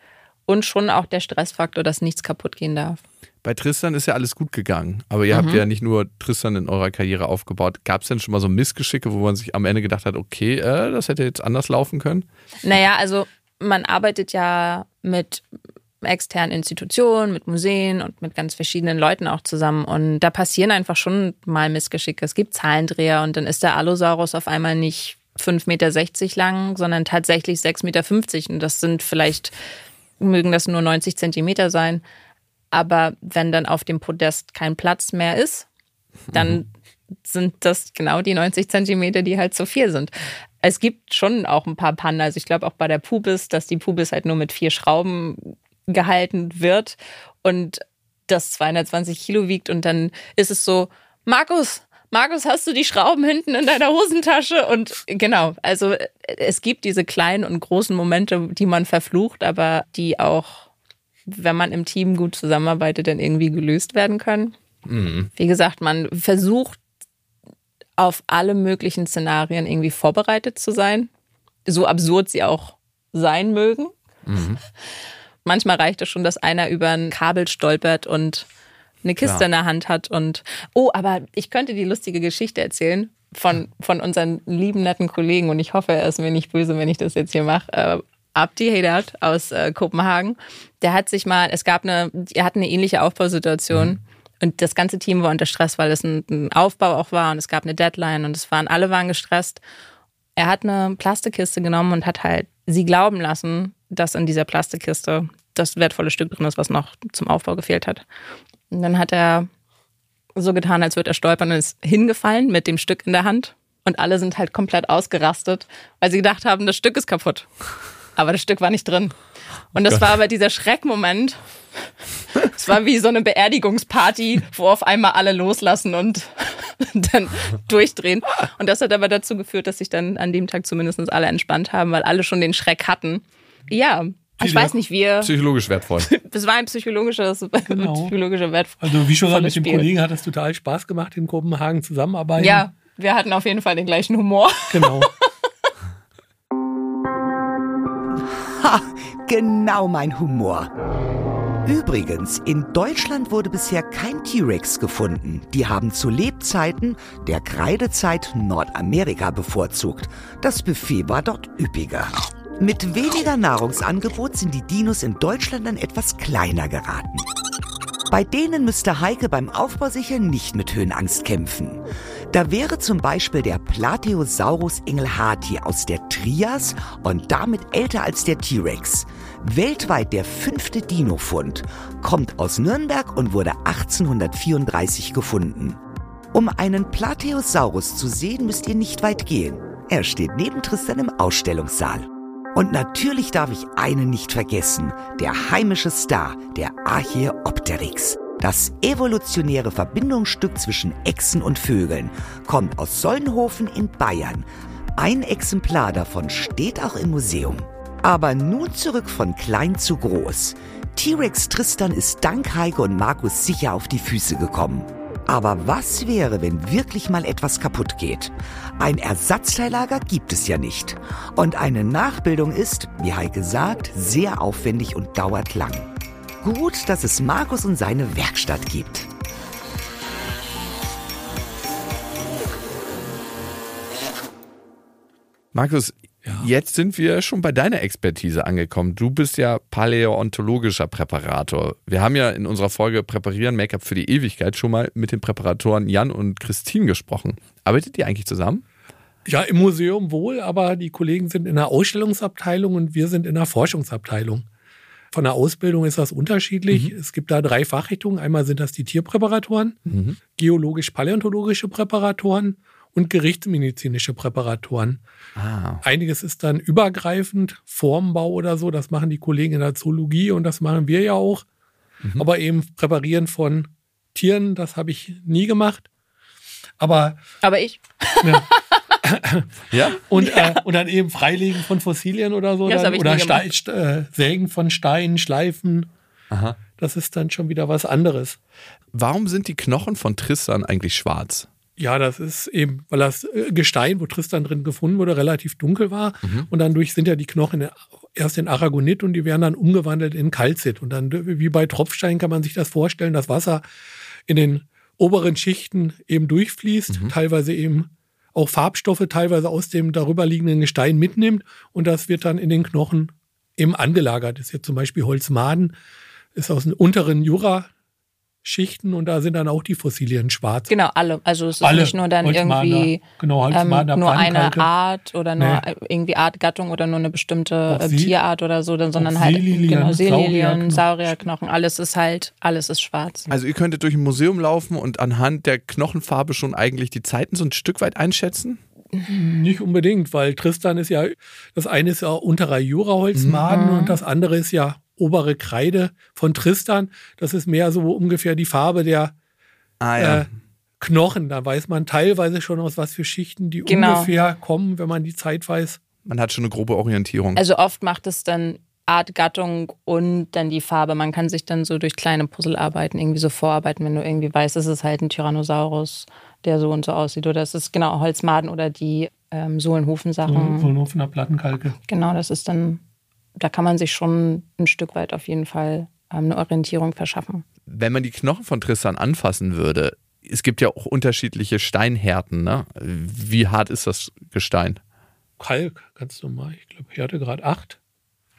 und schon auch der Stressfaktor, dass nichts kaputt gehen darf. Bei Tristan ist ja alles gut gegangen, aber ihr mhm. habt ja nicht nur Tristan in eurer Karriere aufgebaut. Gab es denn schon mal so Missgeschicke, wo man sich am Ende gedacht hat, okay, äh, das hätte jetzt anders laufen können? Naja, also man arbeitet ja mit externen Institutionen, mit Museen und mit ganz verschiedenen Leuten auch zusammen. Und da passieren einfach schon mal Missgeschicke. Es gibt Zahlendreher und dann ist der Allosaurus auf einmal nicht 5,60 Meter lang, sondern tatsächlich 6,50 Meter. Und das sind vielleicht, mögen das nur 90 Zentimeter sein. Aber wenn dann auf dem Podest kein Platz mehr ist, dann mhm. sind das genau die 90 Zentimeter, die halt zu viel sind. Es gibt schon auch ein paar Pannen. Also ich glaube auch bei der Pubis, dass die Pubis halt nur mit vier Schrauben gehalten wird und das 220 Kilo wiegt und dann ist es so, Markus, Markus, hast du die Schrauben hinten in deiner Hosentasche? Und genau, also es gibt diese kleinen und großen Momente, die man verflucht, aber die auch wenn man im Team gut zusammenarbeitet, dann irgendwie gelöst werden können. Mhm. Wie gesagt, man versucht auf alle möglichen Szenarien irgendwie vorbereitet zu sein, so absurd sie auch sein mögen. Mhm. Manchmal reicht es schon, dass einer über ein Kabel stolpert und eine Kiste ja. in der Hand hat und oh, aber ich könnte die lustige Geschichte erzählen von, von unseren lieben netten Kollegen und ich hoffe, er ist mir nicht böse, wenn ich das jetzt hier mache. Abdi Hedert aus äh, Kopenhagen, der hat sich mal, es gab eine, er hat eine ähnliche Aufbausituation. Mhm. Und das ganze Team war unter Stress, weil es ein, ein, Aufbau auch war und es gab eine Deadline und es waren, alle waren gestresst. Er hat eine Plastikkiste genommen und hat halt sie glauben lassen, dass in dieser Plastikkiste das wertvolle Stück drin ist, was noch zum Aufbau gefehlt hat. Und dann hat er so getan, als würde er stolpern und ist hingefallen mit dem Stück in der Hand. Und alle sind halt komplett ausgerastet, weil sie gedacht haben, das Stück ist kaputt aber das Stück war nicht drin. Und das war aber dieser Schreckmoment. Es war wie so eine Beerdigungsparty, wo auf einmal alle loslassen und dann durchdrehen. Und das hat aber dazu geführt, dass sich dann an dem Tag zumindest alle entspannt haben, weil alle schon den Schreck hatten. Ja, ich weiß nicht, wir. Psychologisch wertvoll. Es war ein psychologisches, genau. psychologischer Wert. Also, wie schon gesagt, mit dem Kollegen hat es total Spaß gemacht, in Kopenhagen zusammenarbeiten. Ja, wir hatten auf jeden Fall den gleichen Humor. Genau. Genau mein Humor. Übrigens, in Deutschland wurde bisher kein T-Rex gefunden. Die haben zu Lebzeiten der Kreidezeit Nordamerika bevorzugt. Das Buffet war dort üppiger. Mit weniger Nahrungsangebot sind die Dinos in Deutschland dann etwas kleiner geraten. Bei denen müsste Heike beim Aufbau sicher nicht mit Höhenangst kämpfen. Da wäre zum Beispiel der Plateosaurus engelharti aus der Trias und damit älter als der T-Rex. Weltweit der fünfte Dino-Fund, kommt aus Nürnberg und wurde 1834 gefunden. Um einen Plateosaurus zu sehen, müsst ihr nicht weit gehen. Er steht neben Tristan im Ausstellungssaal. Und natürlich darf ich einen nicht vergessen, der heimische Star, der Archaeopteryx. Das evolutionäre Verbindungsstück zwischen Echsen und Vögeln kommt aus Sollenhofen in Bayern. Ein Exemplar davon steht auch im Museum. Aber nun zurück von klein zu groß. T-Rex Tristan ist dank Heike und Markus sicher auf die Füße gekommen. Aber was wäre, wenn wirklich mal etwas kaputt geht? Ein Ersatzteillager gibt es ja nicht. Und eine Nachbildung ist, wie Heike sagt, sehr aufwendig und dauert lang. Gut, dass es Markus und seine Werkstatt gibt. Markus, ja. jetzt sind wir schon bei deiner Expertise angekommen. Du bist ja paläontologischer Präparator. Wir haben ja in unserer Folge Präparieren Make-up für die Ewigkeit schon mal mit den Präparatoren Jan und Christine gesprochen. Arbeitet ihr eigentlich zusammen? Ja, im Museum wohl, aber die Kollegen sind in der Ausstellungsabteilung und wir sind in der Forschungsabteilung. Von der Ausbildung ist das unterschiedlich. Mhm. Es gibt da drei Fachrichtungen. Einmal sind das die Tierpräparatoren, mhm. geologisch-paläontologische Präparatoren und gerichtsmedizinische Präparatoren. Ah. Einiges ist dann übergreifend, Formbau oder so, das machen die Kollegen in der Zoologie und das machen wir ja auch. Mhm. Aber eben Präparieren von Tieren, das habe ich nie gemacht. Aber, Aber ich. Ja. ja. Und, ja. Äh, und dann eben Freilegen von Fossilien oder so. Ja, dann, oder Stein, äh, Sägen von Steinen, Schleifen. Aha. Das ist dann schon wieder was anderes. Warum sind die Knochen von Tristan eigentlich schwarz? Ja, das ist eben, weil das äh, Gestein, wo Tristan drin gefunden wurde, relativ dunkel war. Mhm. Und dann durch sind ja die Knochen erst in Aragonit und die werden dann umgewandelt in Kalzit. Und dann, wie bei Tropfstein, kann man sich das vorstellen, dass Wasser in den oberen Schichten eben durchfließt, mhm. teilweise eben auch Farbstoffe teilweise aus dem darüber liegenden Gestein mitnimmt und das wird dann in den Knochen eben angelagert. Das ist jetzt zum Beispiel Holzmaden, ist aus dem unteren Jura Schichten und da sind dann auch die Fossilien schwarz. Genau, alle. Also es ist alle nicht nur dann irgendwie genau, ähm, nur eine Art oder nur nee. irgendwie Artgattung oder nur eine bestimmte äh, Tierart oder so, sondern halt Seelilien, genau, Seelilien, Saurierknochen, alles ist halt, alles ist schwarz. Also ihr könntet durch ein Museum laufen und anhand der Knochenfarbe schon eigentlich die Zeiten so ein Stück weit einschätzen? Nicht unbedingt, weil Tristan ist ja, das eine ist ja unterer Juraholzmaden mhm. und das andere ist ja obere Kreide von Tristan. Das ist mehr so ungefähr die Farbe der ah, ja. äh, Knochen. Da weiß man teilweise schon aus was für Schichten die genau. ungefähr kommen, wenn man die Zeit weiß. Man hat schon eine grobe Orientierung. Also oft macht es dann Art, Gattung und dann die Farbe. Man kann sich dann so durch kleine Puzzlearbeiten irgendwie so vorarbeiten, wenn du irgendwie weißt, es ist halt ein Tyrannosaurus, der so und so aussieht. Oder es ist genau Holzmaden oder die ähm, Sohlenhofen-Sachen. Sohlenhofener Plattenkalke. Genau, das ist dann da kann man sich schon ein Stück weit auf jeden Fall ähm, eine Orientierung verschaffen. Wenn man die Knochen von Tristan anfassen würde, es gibt ja auch unterschiedliche Steinhärten. Ne? Wie hart ist das Gestein? Kalk, ganz normal. Ich glaube, Härtegrad 8.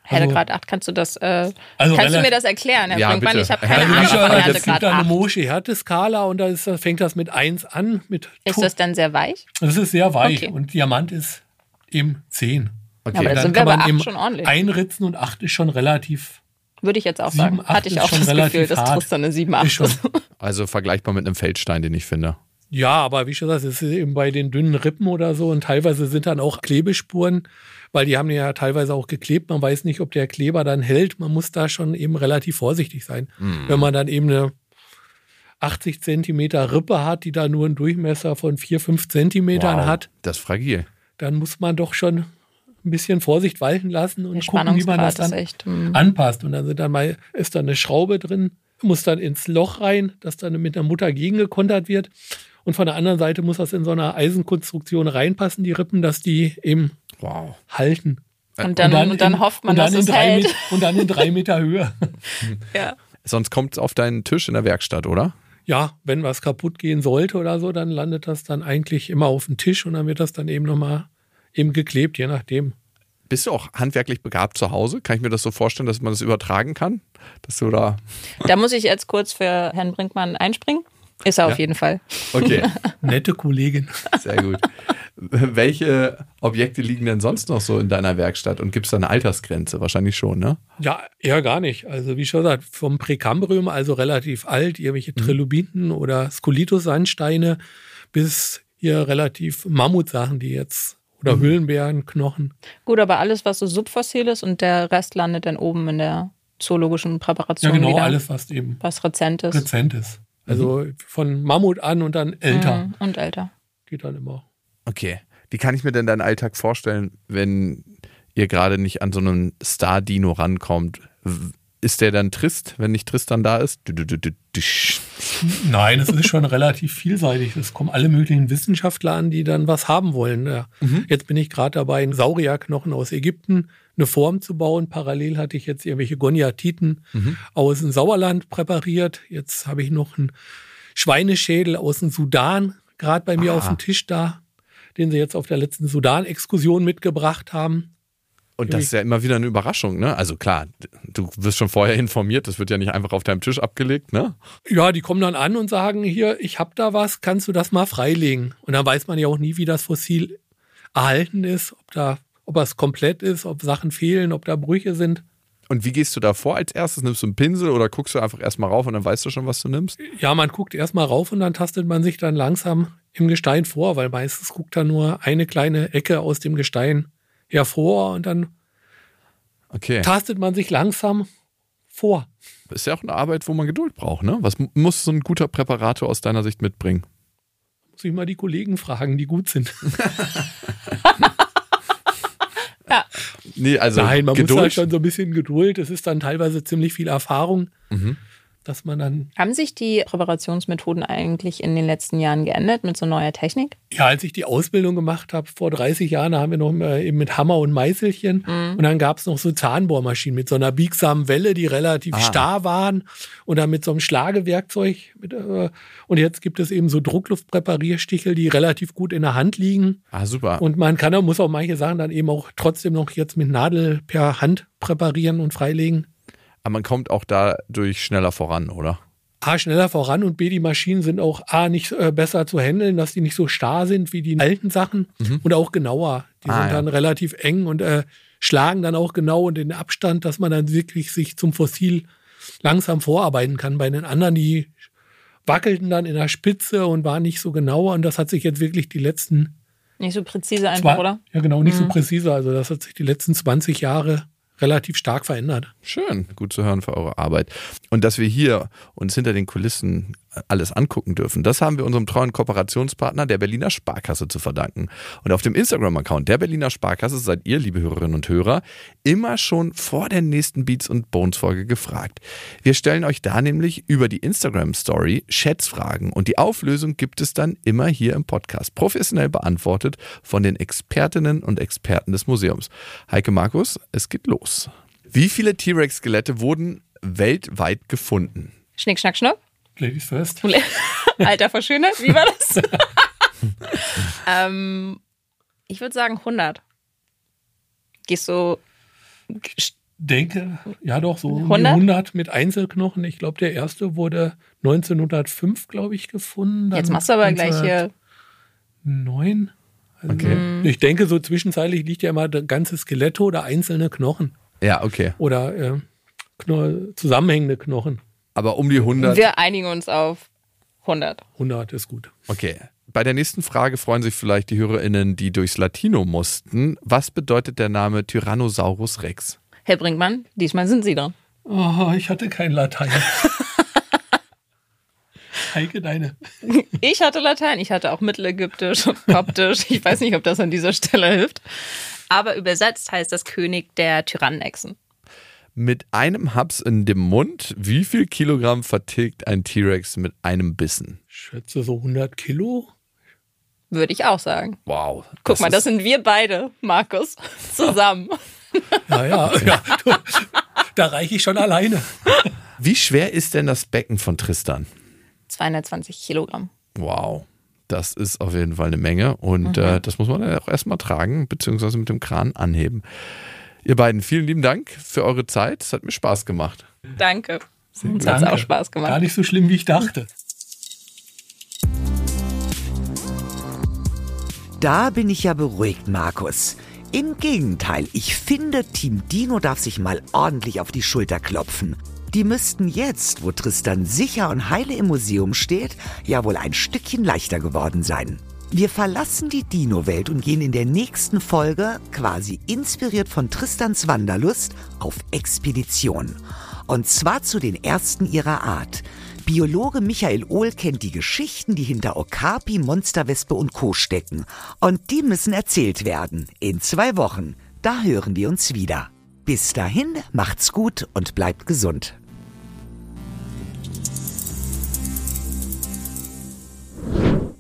Härtegrad 8, kannst du das, äh, also kannst du mir das erklären, Herr ja, Brinkmann? Ich habe keine Ahnung von Härtegrad Es gibt da eine Mosche Härteskala und da ist, fängt das mit 1 an. Mit ist das dann sehr weich? Das ist sehr weich okay. und Diamant ist eben 10. Okay. Ja, aber dann sind kann wir man schon ordentlich. einritzen und 8 ist schon relativ. Würde ich jetzt auch 7, sagen. Hatte ich auch das Gefühl, dass Tristan eine 7, 8 ist. Also vergleichbar mit einem Feldstein, den ich finde. Ja, aber wie schon gesagt, es ist eben bei den dünnen Rippen oder so und teilweise sind dann auch Klebespuren, weil die haben ja teilweise auch geklebt. Man weiß nicht, ob der Kleber dann hält. Man muss da schon eben relativ vorsichtig sein. Mhm. Wenn man dann eben eine 80 Zentimeter Rippe hat, die da nur einen Durchmesser von 4, 5 Zentimetern wow, hat. Das ist fragil. Dann muss man doch schon ein bisschen Vorsicht walten lassen und gucken, wie man das dann echt, hm. anpasst. Und dann sind dann mal, ist da eine Schraube drin, muss dann ins Loch rein, das dann mit einer Mutter gegengekontert wird. Und von der anderen Seite muss das in so einer Eisenkonstruktion reinpassen, die Rippen, dass die eben wow. halten. Und dann, und dann, und dann in, hofft man, dass es hält. Met, und dann in drei Meter Höhe. ja. Sonst kommt es auf deinen Tisch in der Werkstatt, oder? Ja, wenn was kaputt gehen sollte oder so, dann landet das dann eigentlich immer auf dem Tisch und dann wird das dann eben nochmal eben geklebt, je nachdem. Bist du auch handwerklich begabt zu Hause? Kann ich mir das so vorstellen, dass man das übertragen kann? Dass du da. Da muss ich jetzt kurz für Herrn Brinkmann einspringen. Ist er Ja? auf jeden Fall. Okay, Nette Kollegin. sehr gut. Welche Objekte liegen denn sonst noch so in deiner Werkstatt und gibt es da eine Altersgrenze? Wahrscheinlich schon, ne? Ja, eher gar nicht. Also wie schon gesagt, vom Präkambrium, also relativ alt, irgendwelche Trilobiten oder Skolitus-Sandsteine, bis hier relativ Mammutsachen, die jetzt, oder Höhlenbärenknochen. Gut, aber alles, was so subfossil ist und der Rest landet dann oben in der zoologischen Präparation Ja, genau, wieder. alles, was eben Was Rezentes. rezent ist. Also von Mammut an und dann älter. Mhm, Und älter. Geht dann immer. Okay. Wie kann ich mir denn deinen Alltag vorstellen, wenn ihr gerade nicht an so einen Star-Dino rankommt? Ist der dann trist, wenn nicht Tristan da ist? Nein, es ist schon relativ vielseitig. Es kommen alle möglichen Wissenschaftler an, die dann was haben wollen. Ja. Jetzt bin ich gerade dabei, einen Saurierknochen aus Ägypten eine Form zu bauen. Parallel hatte ich jetzt irgendwelche Goniatiten aus dem Sauerland präpariert. Jetzt habe ich noch einen Schweineschädel aus dem Sudan gerade bei mir Ah. auf dem Tisch da, den sie jetzt auf der letzten Sudan-Exkursion mitgebracht haben. Und das ist ja immer wieder eine Überraschung, ne? Also klar, du wirst schon vorher informiert, das wird ja nicht einfach auf deinem Tisch abgelegt, ne? Ja, die kommen dann an und sagen, hier, ich hab da was, kannst du das mal freilegen? Und dann weiß man ja auch nie, wie das Fossil erhalten ist, ob da, ob es komplett ist, ob Sachen fehlen, ob da Brüche sind. Und wie gehst du da vor als erstes? Nimmst du einen Pinsel oder guckst du einfach erstmal rauf und dann weißt du schon, was du nimmst? Ja, man guckt erstmal rauf und dann tastet man sich dann langsam im Gestein vor, weil meistens guckt da nur eine kleine Ecke aus dem Gestein hervor und dann Okay. tastet man sich langsam vor. Ist ja auch eine Arbeit, wo man Geduld braucht, ne? Was mu- muss so ein guter Präparator aus deiner Sicht mitbringen? Muss ich mal die Kollegen fragen, die gut sind. Nee, also Nein, man muss Geduld. da schon so ein bisschen Geduld. Es ist dann teilweise ziemlich viel Erfahrung, Mhm. Dass man dann Haben sich die Präparationsmethoden eigentlich in den letzten Jahren geändert mit so neuer Technik? Ja, als ich die Ausbildung gemacht habe, vor 30 Jahren, da haben wir noch eben mit Hammer und Meißelchen. Und dann gab es noch so Zahnbohrmaschinen mit so einer biegsamen Welle, die relativ Ah. starr waren. Und dann mit so einem Schlagewerkzeug. Mit, äh, und jetzt gibt es eben so Druckluftpräparierstichel, die relativ gut in der Hand liegen. Ah, super. Und man kann, muss auch manche Sachen dann eben auch trotzdem noch jetzt mit Nadel per Hand präparieren und freilegen. Aber man kommt auch dadurch schneller voran, oder? A, schneller voran und B, die Maschinen sind auch A, nicht äh, besser zu handeln, dass die nicht so starr sind wie die alten Sachen und auch genauer. Die Mhm. Ah, sind ja. dann relativ eng und äh, schlagen dann auch genau und den Abstand, dass man dann wirklich sich zum Fossil langsam vorarbeiten kann. Bei den anderen, die wackelten dann in der Spitze und waren nicht so genau und das hat sich jetzt wirklich die letzten Nicht so präzise einfach, oder? Ja, genau, nicht Mhm. so präzise. Also das hat sich die letzten 20 Jahre relativ stark verändert. Schön, gut zu hören für eure Arbeit. Und dass wir hier uns hinter den Kulissen alles angucken dürfen, das haben wir unserem treuen Kooperationspartner der Berliner Sparkasse zu verdanken. Und auf dem Instagram-Account der Berliner Sparkasse seid ihr, liebe Hörerinnen und Hörer, immer schon vor der nächsten Beats und Bones Folge gefragt. Wir stellen euch da nämlich über die Instagram-Story Schätzfragen und die Auflösung gibt es dann immer hier im Podcast, professionell beantwortet von den Expertinnen und Experten des Museums. Heike Markus, es geht los. Wie viele T-Rex-Skelette wurden weltweit gefunden? Schnick, schnack, schnuck. Ladies first. Alter verschönert. Wie war das? ähm, ich würde sagen 100. Gehst du. denke, ja doch, so um die 100? 100 mit Einzelknochen. Ich glaube, der erste wurde 1905, glaube ich, gefunden. Dann Jetzt machst du aber gleich hier. 9. Also Okay. Ich denke, so zwischenzeitlich liegt ja immer das ganze Skelette oder einzelne Knochen Ja, okay. oder äh, Kno zusammenhängende Knochen. Aber um die 100. Wir einigen uns auf 100. 100 ist gut. Okay. Bei der nächsten Frage freuen sich vielleicht die HörerInnen, die durchs Latino mussten. Was bedeutet der Name Tyrannosaurus Rex? Herr Brinkmann, diesmal sind Sie dran. Oh, ich hatte kein Latein. Heike, deine. Ich hatte Latein, ich hatte auch Mittelägyptisch und Koptisch. Ich weiß nicht, ob das an dieser Stelle hilft. Aber übersetzt heißt das König der Tyrannenechsen. Mit einem Haps in dem Mund, wie viel Kilogramm vertilgt ein T-Rex mit einem Bissen? Ich schätze so 100 Kilo. Würde ich auch sagen. Wow. Guck mal, das sind wir beide, Markus, zusammen. Ja, ja, ja. Du, da reiche ich schon alleine. Wie schwer ist denn das Becken von Tristan? 220 Kilogramm. Wow. Das ist auf jeden Fall eine Menge und äh, das muss man ja auch erstmal tragen, beziehungsweise mit dem Kran anheben. Ihr beiden, vielen lieben Dank für eure Zeit. Es hat mir Spaß gemacht. Danke. Sehr Uns hat es auch Spaß gemacht. Gar nicht so schlimm, wie ich dachte. Da bin ich ja beruhigt, Markus. Im Gegenteil, ich finde, Team Dino darf sich mal ordentlich auf die Schulter klopfen. Die müssten jetzt, wo Tristan sicher und heile im Museum steht, ja wohl ein Stückchen leichter geworden sein. Wir verlassen die Dino-Welt und gehen in der nächsten Folge, quasi inspiriert von Tristans Wanderlust, auf Expedition. Und zwar zu den ersten ihrer Art. Biologe Michael Ohl kennt die Geschichten, die hinter Okapi, Monsterwespe und Co. stecken. Und die müssen erzählt werden. In zwei Wochen. Da hören wir uns wieder. Bis dahin, macht's gut und bleibt gesund.